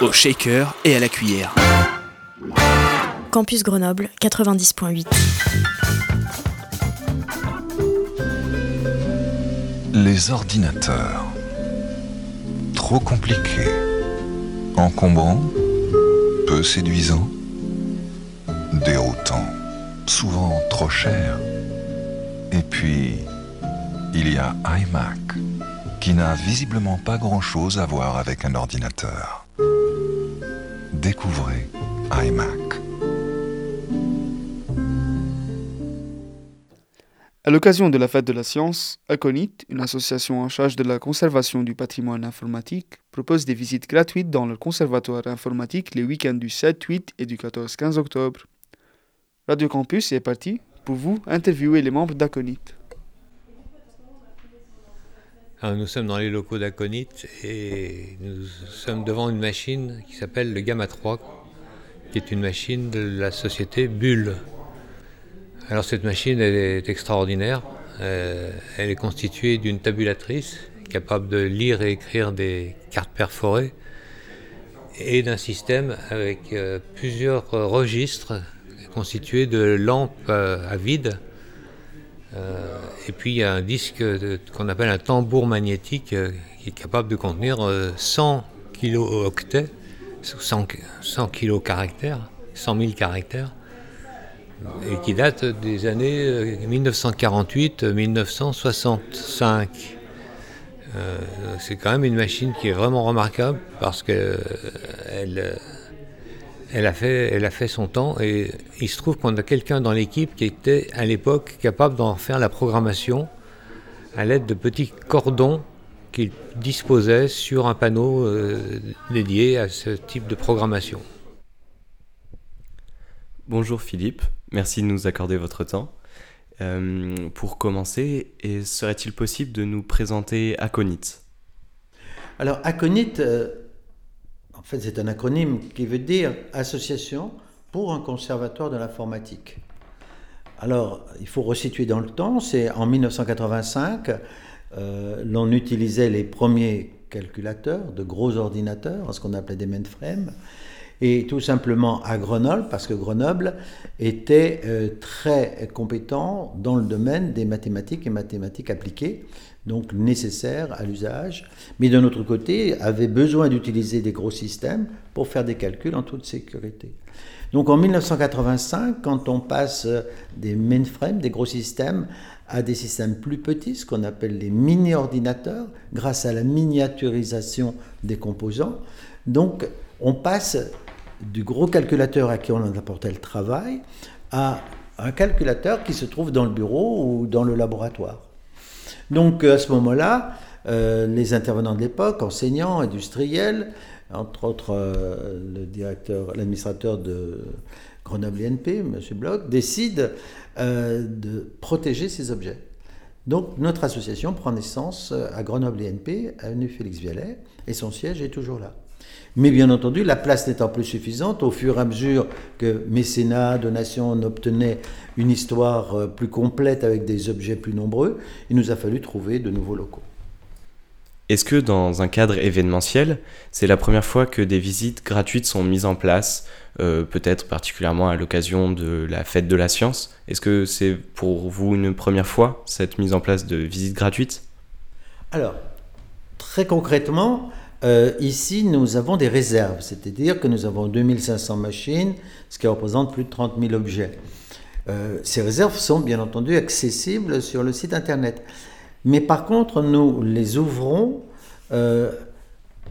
Au shaker et à la cuillère. Campus Grenoble 90.8. Les ordinateurs. Trop compliqués. Encombrants. Peu séduisants. Déroutants. Souvent trop chers. Et puis, il y a iMac, qui n'a visiblement pas grand-chose à voir avec un ordinateur. Découvrez iMac. À l'occasion de la fête de la science, Aconit, une association en charge de la conservation du patrimoine informatique, propose des visites gratuites dans le conservatoire informatique les week-ends du 7, 8 et du 14-15 octobre. Radio Campus est parti pour vous interviewer les membres d'Aconit. Nous sommes dans les locaux d'Aconit et nous sommes devant une machine qui s'appelle le Gamma 3, qui est une machine de la société Bull. Alors cette machine est extraordinaire. Euh, elle est constituée d'une tabulatrice capable de lire et écrire des cartes perforées et d'un système avec euh, plusieurs registres constitués de lampes euh, à vide. Euh, et puis il y a un disque qu'on appelle un tambour magnétique euh, qui est capable de contenir euh, 100 kilo-octets, 100, 100 kilo-caractères, 100 000 caractères, et qui date des années euh, 1948-1965. Euh, c'est quand même une machine qui est vraiment remarquable parce que elle, a fait, elle a fait son temps et il se trouve qu'on a quelqu'un dans l'équipe qui était à l'époque capable d'en faire la programmation à l'aide de petits cordons qu'il disposait sur un panneau euh, dédié à ce type de programmation. Bonjour Philippe, merci de nous accorder votre temps. Euh, pour commencer, et serait-il possible de nous présenter Aconit Alors, Aconit, euh, en fait, c'est un acronyme qui veut dire Association pour un conservatoire de l'informatique. Alors, il faut resituer dans le temps, c'est en 1985, euh, l'on utilisait les premiers calculateurs, de gros ordinateurs, ce qu'on appelait des mainframes, et tout simplement à Grenoble, parce que Grenoble était euh, très compétent dans le domaine des mathématiques et mathématiques appliquées, donc nécessaires à l'usage, mais d'un autre côté avait besoin d'utiliser des gros systèmes pour faire des calculs en toute sécurité. Donc en 1985, quand on passe des mainframes, des gros systèmes, à des systèmes plus petits, ce qu'on appelle les mini-ordinateurs, grâce à la miniaturisation des composants, donc on passe du gros calculateur à qui on apportait le travail à un calculateur qui se trouve dans le bureau ou dans le laboratoire. Donc à ce moment-là, euh, les intervenants de l'époque, enseignants, industriels, entre autres euh, le directeur, l'administrateur de Grenoble INP, M. Bloch, décident euh, de protéger ces objets. Donc notre association prend naissance à Grenoble INP, avenue Félix Vialet, et son siège est toujours là. Mais bien entendu, la place n'étant plus suffisante, au fur et à mesure que mécénat, donation, on obtenait une histoire euh, plus complète avec des objets plus nombreux, il nous a fallu trouver de nouveaux locaux. Est-ce que dans un cadre événementiel, c'est la première fois que des visites gratuites sont mises en place, euh, peut-être particulièrement à l'occasion de la fête de la science? Est-ce que c'est pour vous une première fois, cette mise en place de visites gratuites? Alors, très concrètement, euh, ici, nous avons des réserves, c'est-à-dire que nous avons 2500 machines, ce qui représente plus de 30 000 objets. Euh, ces réserves sont bien entendu accessibles sur le site internet. Mais par contre, nous les ouvrons euh,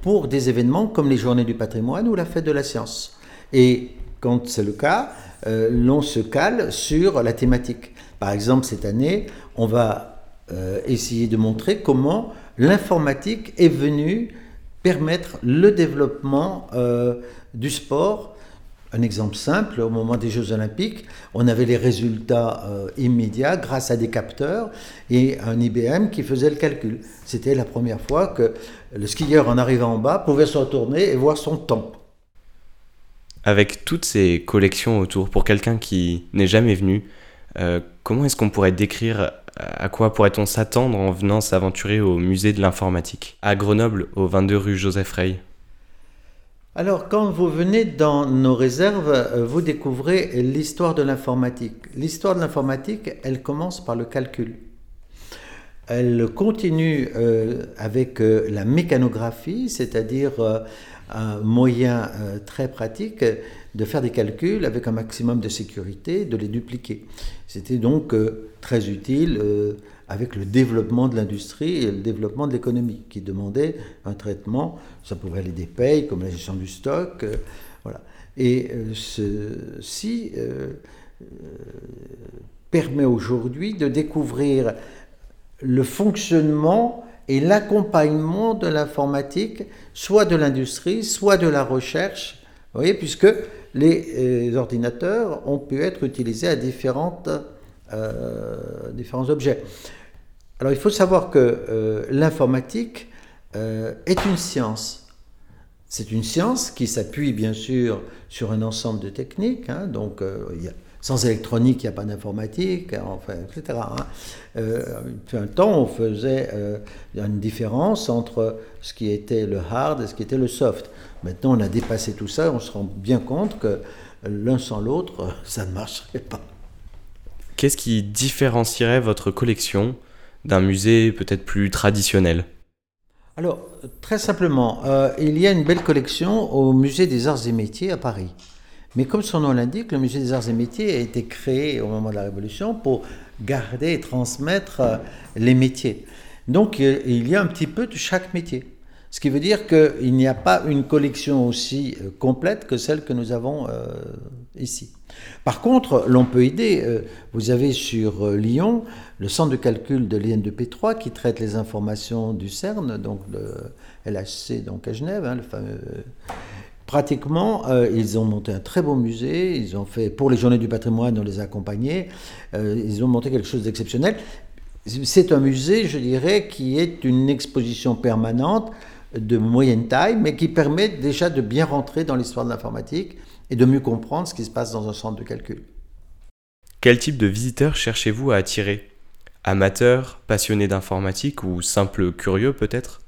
pour des événements comme les Journées du patrimoine ou la Fête de la science. Et quand c'est le cas, l'on se cale sur la thématique. Par exemple, cette année, on va essayer de montrer comment l'informatique est venue permettre le développement du sport. Un exemple simple, au moment des Jeux olympiques, on avait les résultats immédiats grâce à des capteurs et un IBM qui faisait le calcul. C'était la première fois que le skieur en arrivant en bas pouvait se retourner et voir son temps. Avec toutes ces collections autour, pour quelqu'un qui n'est jamais venu, euh, comment est-ce qu'on pourrait décrire à quoi pourrait-on s'attendre en venant s'aventurer au musée de l'informatique à Grenoble, au 22 rue Joseph Rey? Alors, quand vous venez dans nos réserves, euh, vous découvrez l'histoire de l'informatique. L'histoire de l'informatique, elle commence par le calcul. Elle continue euh, avec la mécanographie, c'est-à-dire un moyen euh, très pratique de faire des calculs avec un maximum de sécurité, de les dupliquer. C'était donc euh, très utile euh, avec le développement de l'industrie et le développement de l'économie, qui demandait un traitement, ça pouvait aller des payes, comme la gestion du stock, voilà. Et ceci permet aujourd'hui de découvrir le fonctionnement et l'accompagnement de l'informatique, soit de l'industrie, soit de la recherche, voyez, puisque les, euh, ordinateurs ont pu être utilisés à différentes, euh, différents objets. Alors il faut savoir que euh, l'informatique est une science. C'est une science qui s'appuie bien sûr sur un ensemble de techniques, hein, donc sans électronique, il n'y a pas d'informatique, enfin, etc. Hein. Euh, depuis un temps, on faisait euh, une différence entre ce qui était le hard et ce qui était le soft. Maintenant, on a dépassé tout ça, on se rend bien compte que l'un sans l'autre, ça ne marcherait pas. Qu'est-ce qui différencierait votre collection d'un musée peut-être plus traditionnel? Alors, très simplement, euh, il y a une belle collection au musée des arts et métiers à Paris. Mais comme son nom l'indique, le musée des arts et métiers a été créé au moment de la Révolution pour garder et transmettre euh, les métiers. Donc euh, il y a un petit peu de chaque métier. Ce qui veut dire qu'il n'y a pas une collection aussi euh, complète que celle que nous avons ici. Par contre, l'on peut aider. Vous avez sur Lyon le centre de calcul de l'IN2P3 qui traite les informations du CERN, donc le LHC donc à Genève, hein, le fameux pratiquement, euh, ils ont monté un très beau musée. Ils ont fait, pour les Journées du patrimoine, on les a accompagnés. Euh, ils ont monté quelque chose d'exceptionnel. C'est un musée, je dirais, qui est une exposition permanente de moyenne taille, mais qui permet déjà de bien rentrer dans l'histoire de l'informatique et de mieux comprendre ce qui se passe dans un centre de calcul. Quel type de visiteurs cherchez-vous à attirer? Amateurs, passionnés d'informatique ou simples curieux peut-être?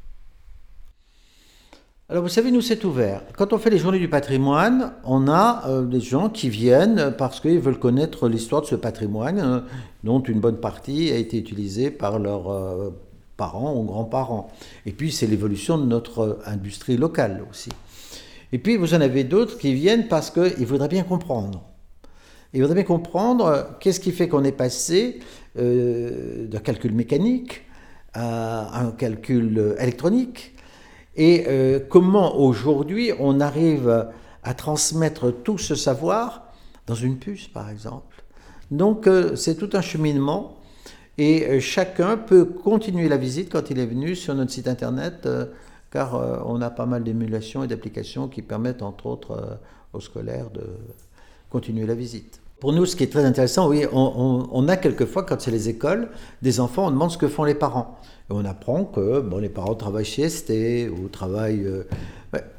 Alors vous savez, nous c'est ouvert. Quand on fait les journées du patrimoine, on a euh, des gens qui viennent parce qu'ils veulent connaître l'histoire de ce patrimoine, euh, dont une bonne partie a été utilisée par leurs euh, parents ou grands-parents. Et puis c'est l'évolution de notre industrie locale aussi. Et puis vous en avez d'autres qui viennent parce qu'ils voudraient bien comprendre. Ils voudraient bien comprendre qu'est-ce qui fait qu'on est passé d'un calcul mécanique à un calcul électronique et euh, comment aujourd'hui on arrive à transmettre tout ce savoir dans une puce, par exemple? Donc euh, c'est tout un cheminement et euh, chacun peut continuer la visite quand il est venu sur notre site internet, car on a pas mal d'émulations et d'applications qui permettent entre autres aux scolaires de continuer la visite. Pour nous, ce qui est très intéressant, oui, on, a quelquefois, quand c'est les écoles, des enfants, on demande ce que font les parents. On apprend que bon, les parents travaillent chez ST ou travaillent. Euh,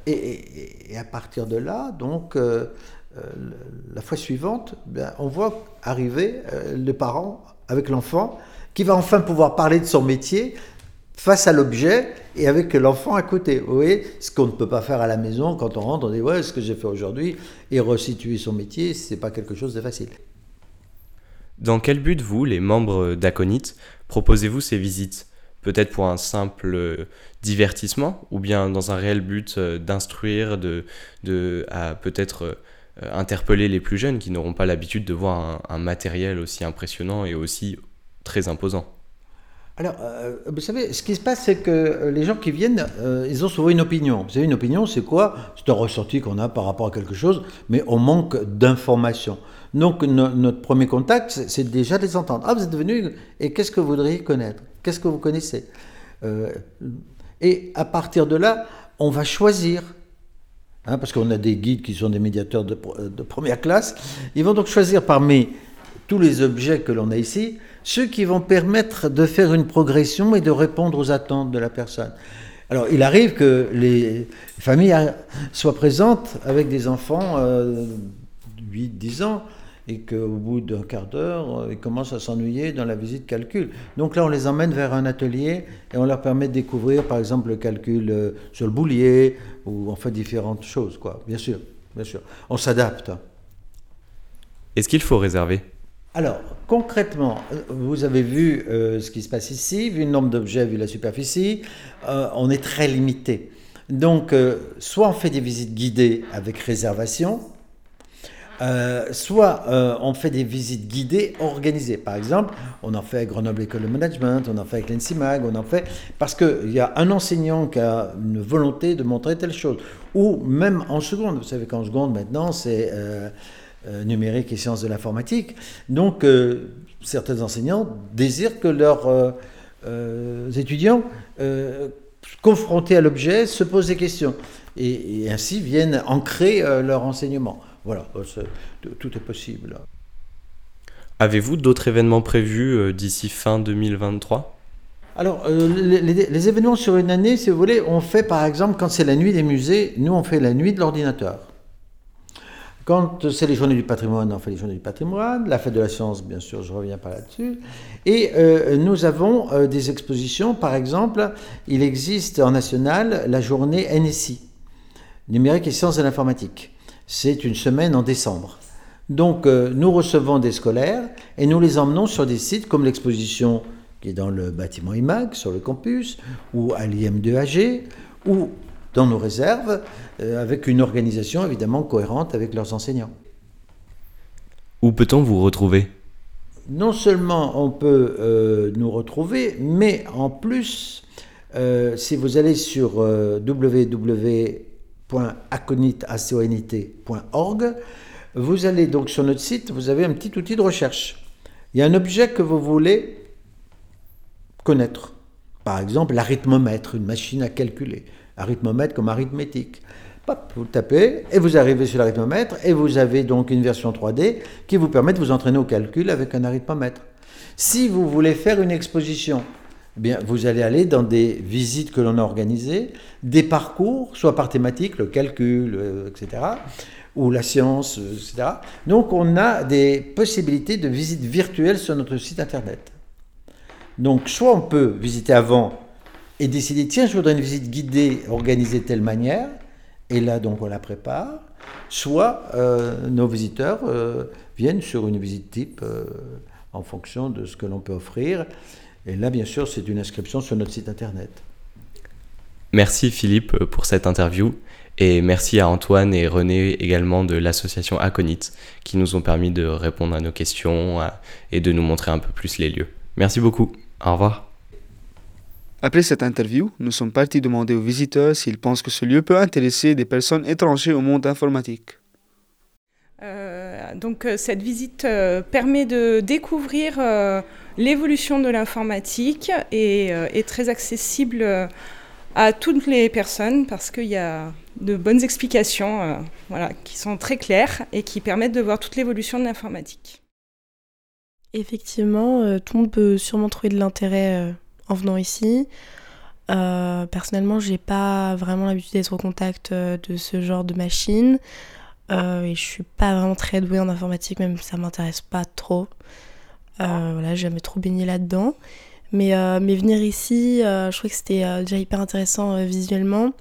et, à partir de là, donc, euh, euh, la fois suivante, ben, on voit arriver le parent avec l'enfant qui va enfin pouvoir parler de son métier face à l'objet et avec l'enfant à côté. Vous voyez, ce qu'on ne peut pas faire à la maison quand on rentre, on dit ouais, ce que j'ai fait aujourd'hui et resituer son métier, c'est pas quelque chose de facile. Dans quel but vous, les membres d'Aconite, proposez-vous ces visites? Peut-être pour un simple divertissement ou bien dans un réel but euh, d'instruire, de, de à peut-être euh, interpeller les plus jeunes qui n'auront pas l'habitude de voir un matériel aussi impressionnant et aussi très imposant alors, euh, vous savez, ce qui se passe, c'est que euh, les gens qui viennent, euh, ils ont souvent une opinion. Vous savez, une opinion, c'est quoi? C'est un ressenti qu'on a par rapport à quelque chose, mais on manque d'informations. Donc, notre premier contact, c'est déjà de les entendre. Ah, vous êtes venu, et qu'est-ce que vous voudriez connaître? Qu'est-ce que vous connaissez Et à partir de là, on va choisir Hein, parce qu'on a des guides qui sont des médiateurs de, de, première classe. Ils vont donc choisir parmi tous les objets que l'on a ici, ceux qui vont permettre de faire une progression et de répondre aux attentes de la personne. Alors, il arrive que les familles soient présentes avec des enfants euh, 8-10 ans et qu'au bout d'un quart d'heure, euh, ils commencent à s'ennuyer dans la visite calcul. Donc là, on les emmène vers un atelier et on leur permet de découvrir, par exemple, le calcul euh, sur le boulier ou on fait différentes choses, quoi. Bien sûr, bien sûr. On s'adapte. Est-ce qu'il faut réserver? Alors, concrètement, euh, vous avez vu ce qui se passe ici, vu le nombre d'objets, vu la superficie, on est très limité. Donc, soit on fait des visites guidées avec réservation, euh, soit euh, on fait des visites guidées organisées. Par exemple, on en fait avec Grenoble École de Management, on en fait avec l'ENSIMAG, on en fait parce qu'il y a un enseignant qui a une volonté de montrer telle chose. Ou même en seconde, vous savez qu'en seconde maintenant c'est euh, numérique et sciences de l'informatique. Donc certains enseignants désirent que leurs étudiants confrontés à l'objet se posent des questions et ainsi viennent ancrer leur enseignement. Voilà, euh, tout est possible. Avez-vous d'autres événements prévus euh, d'ici fin 2023 alors, euh, les, événements sur une année, si vous voulez, on fait par exemple, quand c'est la nuit des musées, nous on fait la nuit de l'ordinateur. Quand c'est les journées du patrimoine, on fait les journées du patrimoine. La fête de la science, bien sûr, je reviens pas là-dessus. Et nous avons des expositions, par exemple, il existe en national la journée NSI, numérique et sciences de l'informatique c'est une semaine en décembre. Donc euh, nous recevons des scolaires et nous les emmenons sur des sites comme l'exposition qui est dans le bâtiment IMAG sur le campus ou à l'IM2AG ou dans nos réserves euh, avec une organisation évidemment cohérente avec leurs enseignants. Où peut-on vous retrouver? Non seulement on peut euh, nous retrouver, mais en plus, si vous allez sur www .aconit.org. Vous allez donc sur notre site, vous avez un petit outil de recherche. Il y a un objet que vous voulez connaître. Par exemple, l'arithmomètre, une machine à calculer. Arithmomètre comme arithmétique. vous tapez et vous arrivez sur l'arithmomètre et vous avez donc une version 3D qui vous permet de vous entraîner au calcul avec un arithmomètre. Si vous voulez faire une exposition eh bien, vous allez aller dans des visites que l'on a organisées, des parcours, soit par thématique, le calcul, euh, etc., ou la science, euh, etc. Donc, on a des possibilités de visites virtuelles sur notre site internet. Donc, soit on peut visiter avant et décider, tiens, je voudrais une visite guidée organisée de telle manière, et là, donc, on la prépare, soit euh, nos visiteurs viennent sur une visite type en fonction de ce que l'on peut offrir. Et là, bien sûr, c'est une inscription sur notre site internet. Merci Philippe pour cette interview et merci à Antoine et René également de l'association Aconite qui nous ont permis de répondre à nos questions et de nous montrer un peu plus les lieux. Merci beaucoup. Au revoir. Après cette interview, nous sommes partis demander aux visiteurs s'ils pensent que ce lieu peut intéresser des personnes étrangères au monde informatique. Euh, donc euh, cette visite euh, permet de découvrir l'évolution de l'informatique et est très accessible à toutes les personnes parce qu'il y a de bonnes explications voilà, qui sont très claires et qui permettent de voir toute l'évolution de l'informatique. Effectivement, tout le monde peut sûrement trouver de l'intérêt en venant ici. personnellement, j'ai pas vraiment l'habitude d'être au contact de ce genre de machine. Euh, et je suis pas vraiment très douée en informatique, même ça m'intéresse pas trop. Euh, voilà, j'ai jamais trop baigné là-dedans. Mais, euh, mais venir ici, je trouvais que c'était déjà hyper intéressant visuellement.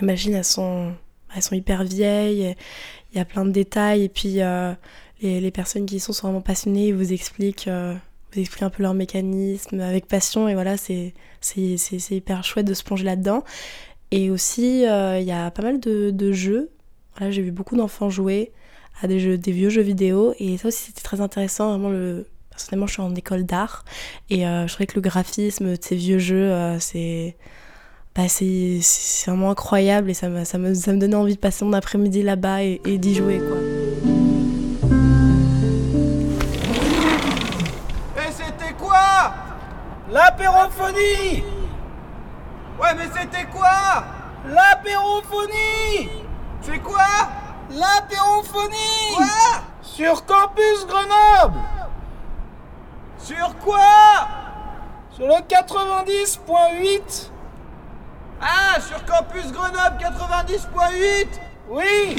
Les machines, elles sont, elles sont hyper vieilles, il y a plein de détails, et puis les, les, personnes qui y sont sont vraiment passionnées, ils vous expliquent, vous expliquent un peu leur mécanisme avec passion, et voilà, c'est hyper chouette de se plonger là-dedans. Et aussi, il y a pas mal de jeux j'ai vu beaucoup d'enfants jouer à des, jeux, des vieux jeux vidéo et ça aussi c'était très intéressant. Vraiment, le... personnellement, je suis en école d'art et euh, je trouvais que le graphisme de ces vieux jeux, euh, c'est. Bah, c'est vraiment incroyable et ça me, ça, me, ça me donnait envie de passer mon après-midi là-bas et, et d'y jouer quoi. Et c'était quoi? L'apérophonie Ouais mais c'était quoi? L'apérophonie C'est quoi L'apérophonie Quoi Sur Campus Grenoble Sur quoi Sur le 90.8 Ah, sur Campus Grenoble 90.8 Oui